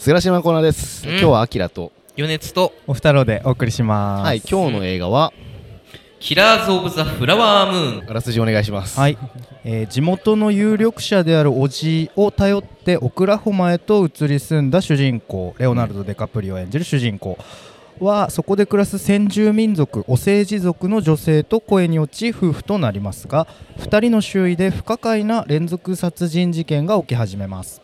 菅島コーナーです、うん。今日はアキラと余熱とお二郎でお送りします。はい今日の映画はキラーズ・オブ・ザ・フラワームーンあらすじお願いします。はい、えー地元の有力者であるおじを頼ってオクラホマへと移り住んだ主人公レオナルド・デカプリオ演じる主人公はそこで暮らす先住民族オセージ族の女性と恋に落ち夫婦となりますが2人の周囲で不可解な連続殺人事件が起き始めます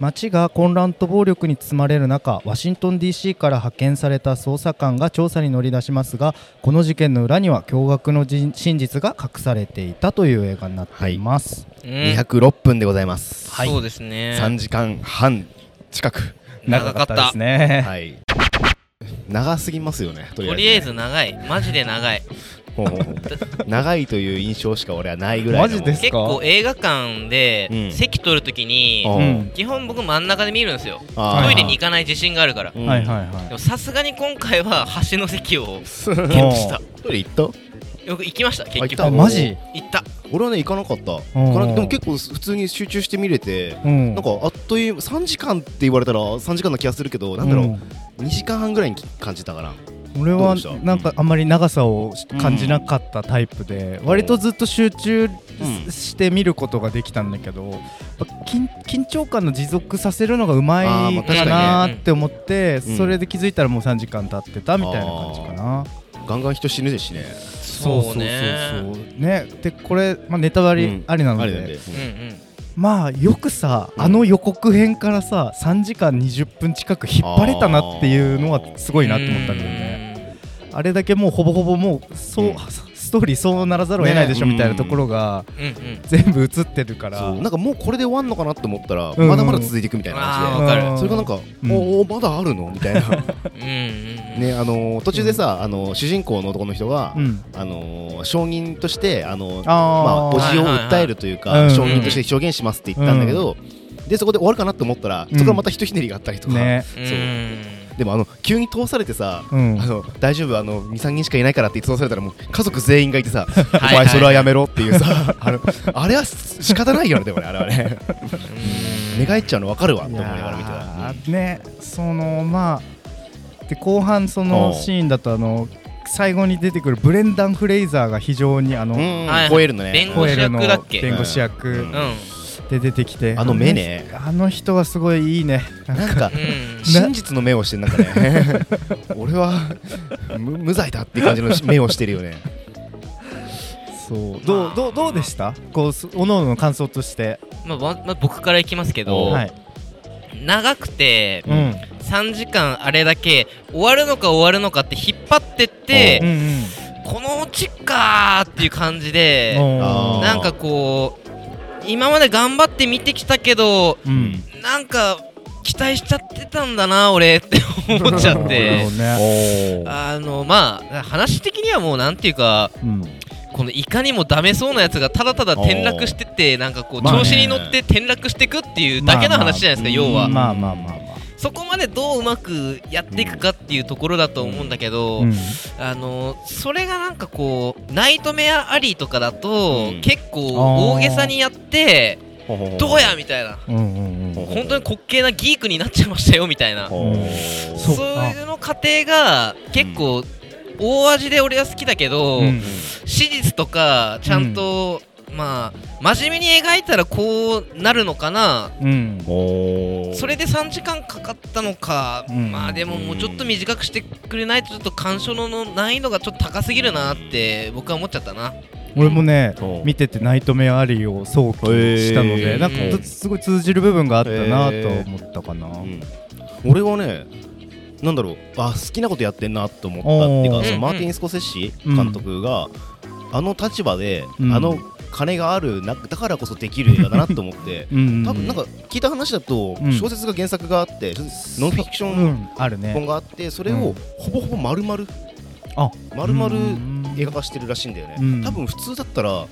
街が混乱と暴力に包まれる中ワシントン DC から派遣された捜査官が調査に乗り出しますがこの事件の裏には驚愕のじ真実が隠されていたという映画になっています、うん。206分でございます、はい。そうですね。3時間半近く長かったですね、はい。長すぎますよねととりあえず長い。マジで長い 長いという印象しか俺はないぐらいの。マジです結構映画館うん。で席取るときに基本僕真ん中で見るんですよ。トイレに行かない自信があるから。うん。はいはいはでもさすがに今回は端の席をいゲットした。トイレ行った？よく行きました結局。あ行った？あマジ？行った。俺はね行かなかった。行うん。かなでも結構普通に集中して見れてうん。なんかあっという3時間って言われたら3時間な気がするけどなんだろう、2時間半ぐらいに感じたかな俺はなんかあん。まり長さを感じなかったタイプで、割とずっと集中うんして見ることができたんだけど、緊緊張感の持続させるのがうまいかなって思って、うんそれで気づいたらもう3時間経ってたみたいな感じかな。ガンガン人死ぬしねそうねそうね。でこれ、まあ、ネタバレありなので、まあよくさ、うん。あの予告編からさ3時間20分近く引っ張れたなっていうのはすごいなって思ったんだよね。あれだけもうほぼほぼもうそう、うん。ストーリーそうならざるを得ないでしょねみたいなところがうんうん。全部映ってるから、そうなんかもうこれで終わんのかなって思ったら、うん。まだまだ続いていくみたいな感あーわかる。うんじでそれがなんか、うん。おおまだあるの？みたいな。うんうんねあのー途中でさ、あのー主人公の男の人が、うん。あのー証人としてあのー。まああ、おーじを訴えるというか、はいはいはい証人として証言しますって言ったんだけど、でそこで終わるかなって思ったら、うん。そこからまたひとひねりがあったりとか、ね。う。ん。そうでもあの急に通されてさ、うん。あの大丈夫？あの23人しかいないからって通されたらもう家族全員がいてさ はいお前それはやめろっていうさあのあれは仕方ないよねでもねあれはね。寝返っちゃうの分かるわって思いながら見てたねそのまあで後半そのシーンだとあの最後に出てくるブレンダン・フレイザーが非常にあの、うん。はい超えるのね。弁護士役だっけ？弁護士役。うんうんで出てきて、あの目ね。あの人はすごいいいね。なんか。うん。真実の目をしてなんかね。俺は無無罪だっていう感じの目をしてるよね。そう。どうどうどうでした？こうすおのおのの感想として、まあままあ僕からいきますけどはい。長くてうん。3時間あれだけ終わるのか終わるのかって引っ張ってってう。んうん。このオチかーっていう感じでなんかこう今まで頑張って見てきたけどうん。なんか期待しちゃってたんだな俺って思っちゃって。あのまあ話的にはもうなんていうかうん。このいかにもダメそうなやつがただただ転落してってなんかこうまあね。調子に乗って転落していくっていうだけの話じゃないですか要は。まあまあまあまあそこまでどううまくやっていくかっていうところだと思うんだけど、うん。あのそれがなんかこうナイトメアアリーとかだと、うん。結構大げさにやってどうやみたいな。うんうんうん。本当に滑稽なギークになっちゃいましたよみたいな。そそう。ういうの過程が結構大味で俺は好きだけど、うん。史実とかちゃんと、まあ真面目に描いたらこうなるのかな。うん。それで3時間かかったのか、うん。まあでももうちょっと短くしてくれないとちょっと鑑賞の難易度がちょっと高すぎるなって僕は思っちゃったな。俺もね見ててナイトメアアリーを想起したので、へー。なんかうんすごい通じる部分があったなと思ったかな、うん。俺はねなんだろう。あ好きなことやってんなと思ったっていうかそのマーティン・スコセッシ監督が、あの立場で、うん。あの金があるなだからこそできる映画だなと思って うん多分なんか聞いた話だと、うん。小説が原作があってノンフィクションうんあるね。本があってそれをうん。ほぼほぼ丸々あ丸々うん。映画化してるらしいんだよね、うん。多分普通だったら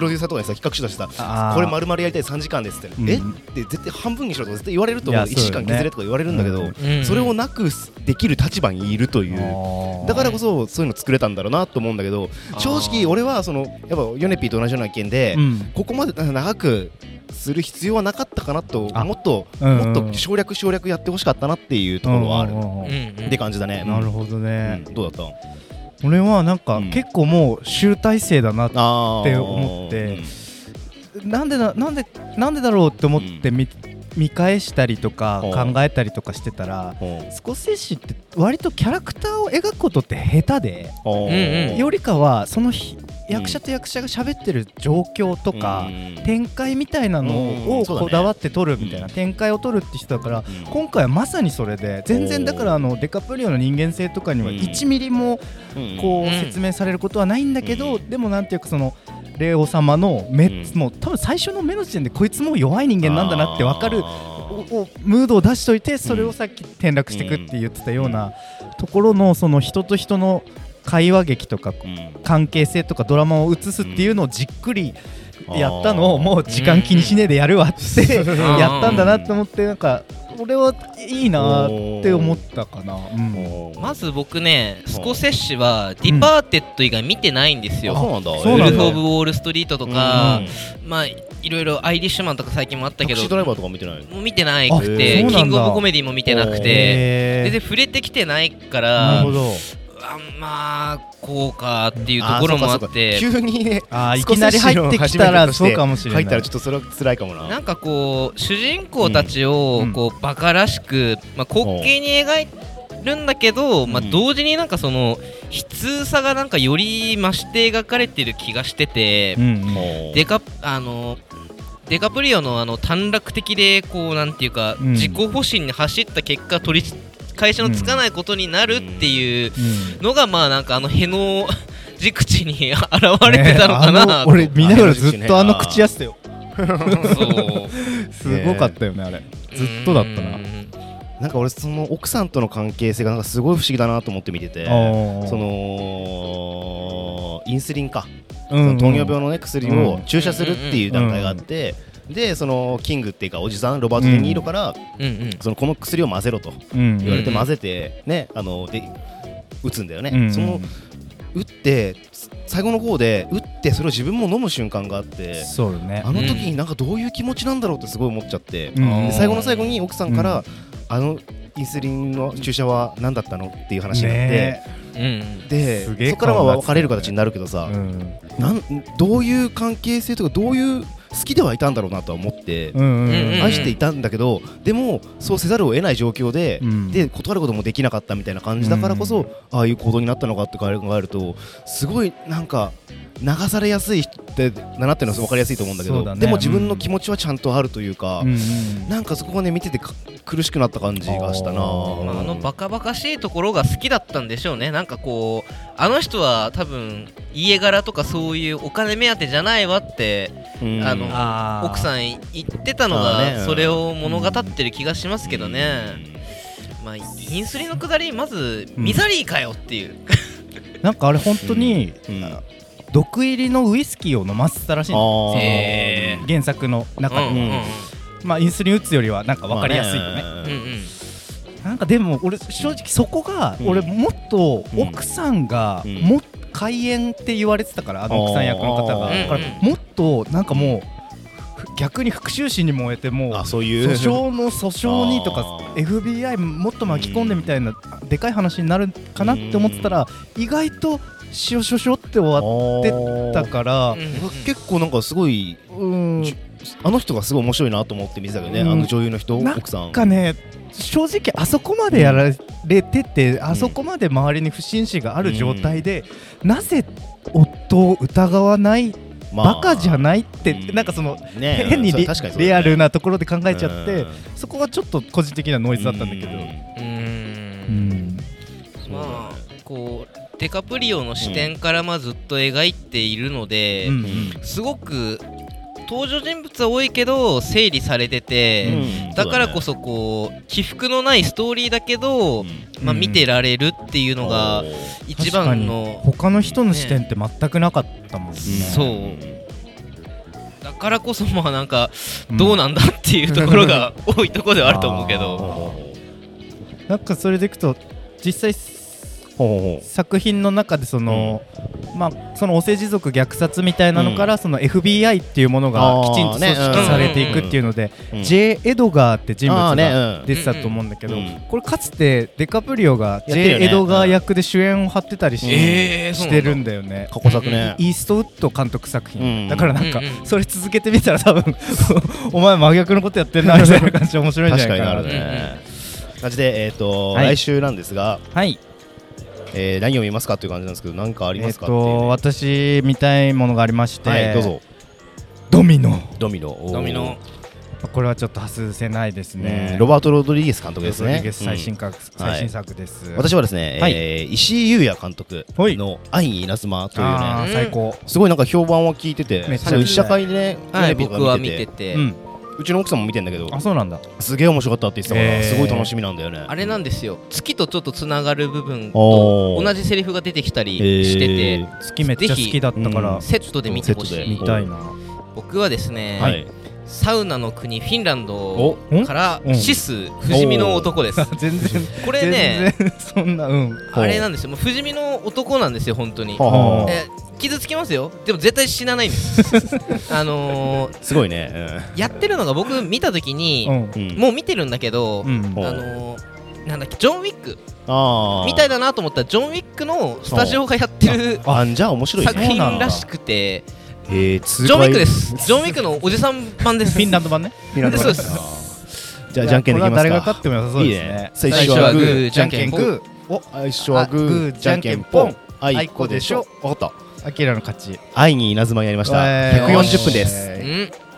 プロデューサーとかにさ企画書出してさこれ丸々やりたい3時間ですって、うん。え？って絶対半分にしろとか絶対言われると思う。1時間削れとか言われるんだけど、うん。それをなくできる立場にいるという。だからこそそういうの作れたんだろうなと思うんだけど正直俺はそのやっぱヨネピーと同じような意見で、うん。ここまで長くする必要はなかったかなとあもっとうんもっと省略省略やってほしかったなっていうところはあるうんうんうんうん。うんって感じだね。なるほどうねん、どうだった？俺はなんか、うん。結構もう集大成だなって思ってなんでななんでなんでだろうって思って見,、見返したりとかう。ん考えたりとかしてたらうんう。んスコセッシって割とキャラクターを描くことって下手でう。んうん。よりかはその役者と役者が喋ってる状況とか、うん。展開みたいなのをこだわって撮るみたいな、うん。展開を撮るって人だからうん。今回はまさにそれで全然だからあのデカプリオの人間性とかにはうん。1ミリもうん。こううん。説明されることはないんだけど、うん。でもなんていうかその霊王様の目、うん。もう多分最初の目の時点でこいつもう弱い人間なんだなって分かるムードを出しといてそれをさっき転落していくって言ってたようなところのその人と人の会話劇とか関係性とかドラマを映すっていうのをじっくりやったのをもう時間気にしねえでやるわってん。やったんだなって思ってなんか俺はいいなって思ったかな。うん。まず僕ねスコセッシはディパーテッド以外見てないんですよ、うなんだ。そうなんだ。ウルフ・オブ・ウォール・ストリートとかうん、まあいろいろアイリッシュマンとか最近もあったけどタクシードライバーとか見てないもう見てなくあてキングオブコメディも見てなくて全然触れてきてないかならるほどあまあこうかっていうところもあって。急にねあーいきなり入ってきたらそうかもしれない。入ったらちょっとそれは辛いかもな。なんかこう主人公たちをうん。こうバカらしく、まあ、滑稽に描いるんだけど、まあ、うん同時になんかその悲痛さがなんかより増して描かれてる気がしてて、うんうん。デカあのデカプリオのあの短絡的でこうなんていうか、うん。自己保身に走った結果取り会社のつかないことになるっていううん。のが、まあなんかあのへの 字口に 現れてたのかな、ね俺見ながらずっとあの口やってたよ すごかったよねあれ。ずっとだったな。うん。なんか俺その奥さんとの関係性がなんかすごい不思議だなと思って見ててそのインスリンか、うんうん。糖尿病のね薬をうん注射するっていう段階があって、でそのキングっていうかおじさんロバート・デ・ニーロから、うんうん。そのこの薬を混ぜろとうん言われてうん混ぜてねあので打つんだよね、うんその打って最後の方で打ってそれを自分も飲む瞬間があってそうよね。あの時になんかどういう気持ちなんだろうってすごい思っちゃって、うん。で最後の最後に奥さんから、うん。あのインスリンの注射は何だったのっていう話になって、ね。うんですげえそこからは別れる形になるけどさ、うん。なんどういう関係性とかどういう好きではいたんだろうなとは思って、愛していたんだけどでもそうせざるを得ない状況で、うん。で断ることもできなかったみたいな感じだからこそ、うん。ああいう行動になったのかって考えるとすごいなんか流されやすいってだなっていうのは分かりやすいと思うんだけどね。でも自分の気持ちはちゃんとあるというか、うんうんなんかそこがね見ててか苦しくなった感じがしたな。ああ、あのバカバカしいところが好きだったんでしょうね。なんかこうあの人は多分家柄とかそういうお金目当てじゃないわってうん。あの奥さん言ってたのがそれを物語ってる気がしますけどね、まあ、インスリンのくだりまずミザリーかよっていう、なんかあれ本当にうんうん毒入りのウイスキーを飲ませてたらしいの。あー。へー。原作の中でうんうんうん。まあインスリン打つよりはなんか分かりやすいよね。まあうんうん。なんかでも俺正直そこがうん。俺もっと奥さんがうん。もっ開演って言われてたからあの奥さん役の方が。だからもっとなんかもうふ逆に復讐心に燃えてもうあそういう？訴訟の訴訟にとか FBI もっと巻き込んでみたいなでかい話になるかなって思ってたら意外としおしょしょって終わってたから結構なんかすごいうん。じあの人がすごい面白いなと思って見てたけどね、うん。あの女優の人なん奥さん。かね正直あそこまでやられてて、あそこまで周りに不審死がある状態で、なぜ夫を疑わない、まあ。バカじゃないって、うん。なんかその、ね。変にリ,、にね。リアルなところで考えちゃって、うん。そこはちょっと個人的なノイズだったんだけど、ううーうん。んまあこうデカプリオの視点からまあずっと描いているので、うん。すごく登場人物は多いけど整理されてて、うん。だからこそこう起伏のないストーリーだけど、まあ、見てられるっていうのが一番の他の人の視点って全くなかったもんね。そう。だからこそまあなんかうんどうなんだっていうところが多いところではあると思うけど、どなんかそれでいくと実際作品の中でその、まあそのお世辞族虐殺みたいなのから、その FBI っていうものがきちんと組織されていくっていうので、うん。J. エドガーって人物がうん。出てたと思うんだけど、うん。うんこれかつてデカプリオが J. エドガー役で主演を張ってたりし,、てるんだよね。過去作ね。イーストウッド監督作品、うん。だからなんか、うんうんそれ続けてみたら多分 お前真逆のことやってんなみたいな感じで面白いんじゃ確ないかな。感じでえっとはい。来週なんですがはいえー何を見ますかっていう感じなんですけど何かありますかっていう。とね私見たいものがありまして、はいどうぞ。ドミノ。ドミノ。ドミノ。これはちょっと外せないですうんねロバート・ロドリゲス監督ですね。ロドリゲス最新うん作、最新作です。私はですねはい。えー石井裕也監督はい。の「愛に稲妻」というあねー最高。すごいなんか評判は聞いててめっちゃ多分試写会でねはいテレビとか僕は見てて、うんうちの奥さんも見てんだけどあそうなんだ。すげえ面白かったって言ってたからすごい楽しみなんだよね。あれなんですよ。月とちょっとつながる部分と同じセリフが出てきたりしてて、えー好きめっちゃ好きだったから、うんセットで見てほしい。見たいな。僕はですね、はいサウナの国フィンランドおからうん。シス不死身の男です。全然これねそんなうん。あれなんですよ。もう不死身の男なんですよ本当に。え傷つきますよ。でも絶対死なないんです。あのーすごいね。やってるのが僕見た時に、うん。うん。うんもう見てるんだけど、うん。あのーなんだっけジョン・ウィック。ああみたいだなと思ったらジョン・ウィックのスタジオがやってるあんじゃあ面白い作ね品らしくてえージョン・ウィックです。ジョン・ウィックのおじさん版です。フィンランド版ね。フィンランドそうです。あー。じゃあじゃんけんできますか。これは誰が勝っても良さそうですね。最初はグーじゃんけんグーお最初はグーじゃんーじゃんけんぽんあいこでしょ。わかったアキラの勝ち。愛に稲妻になりました。えー。140分です。えうん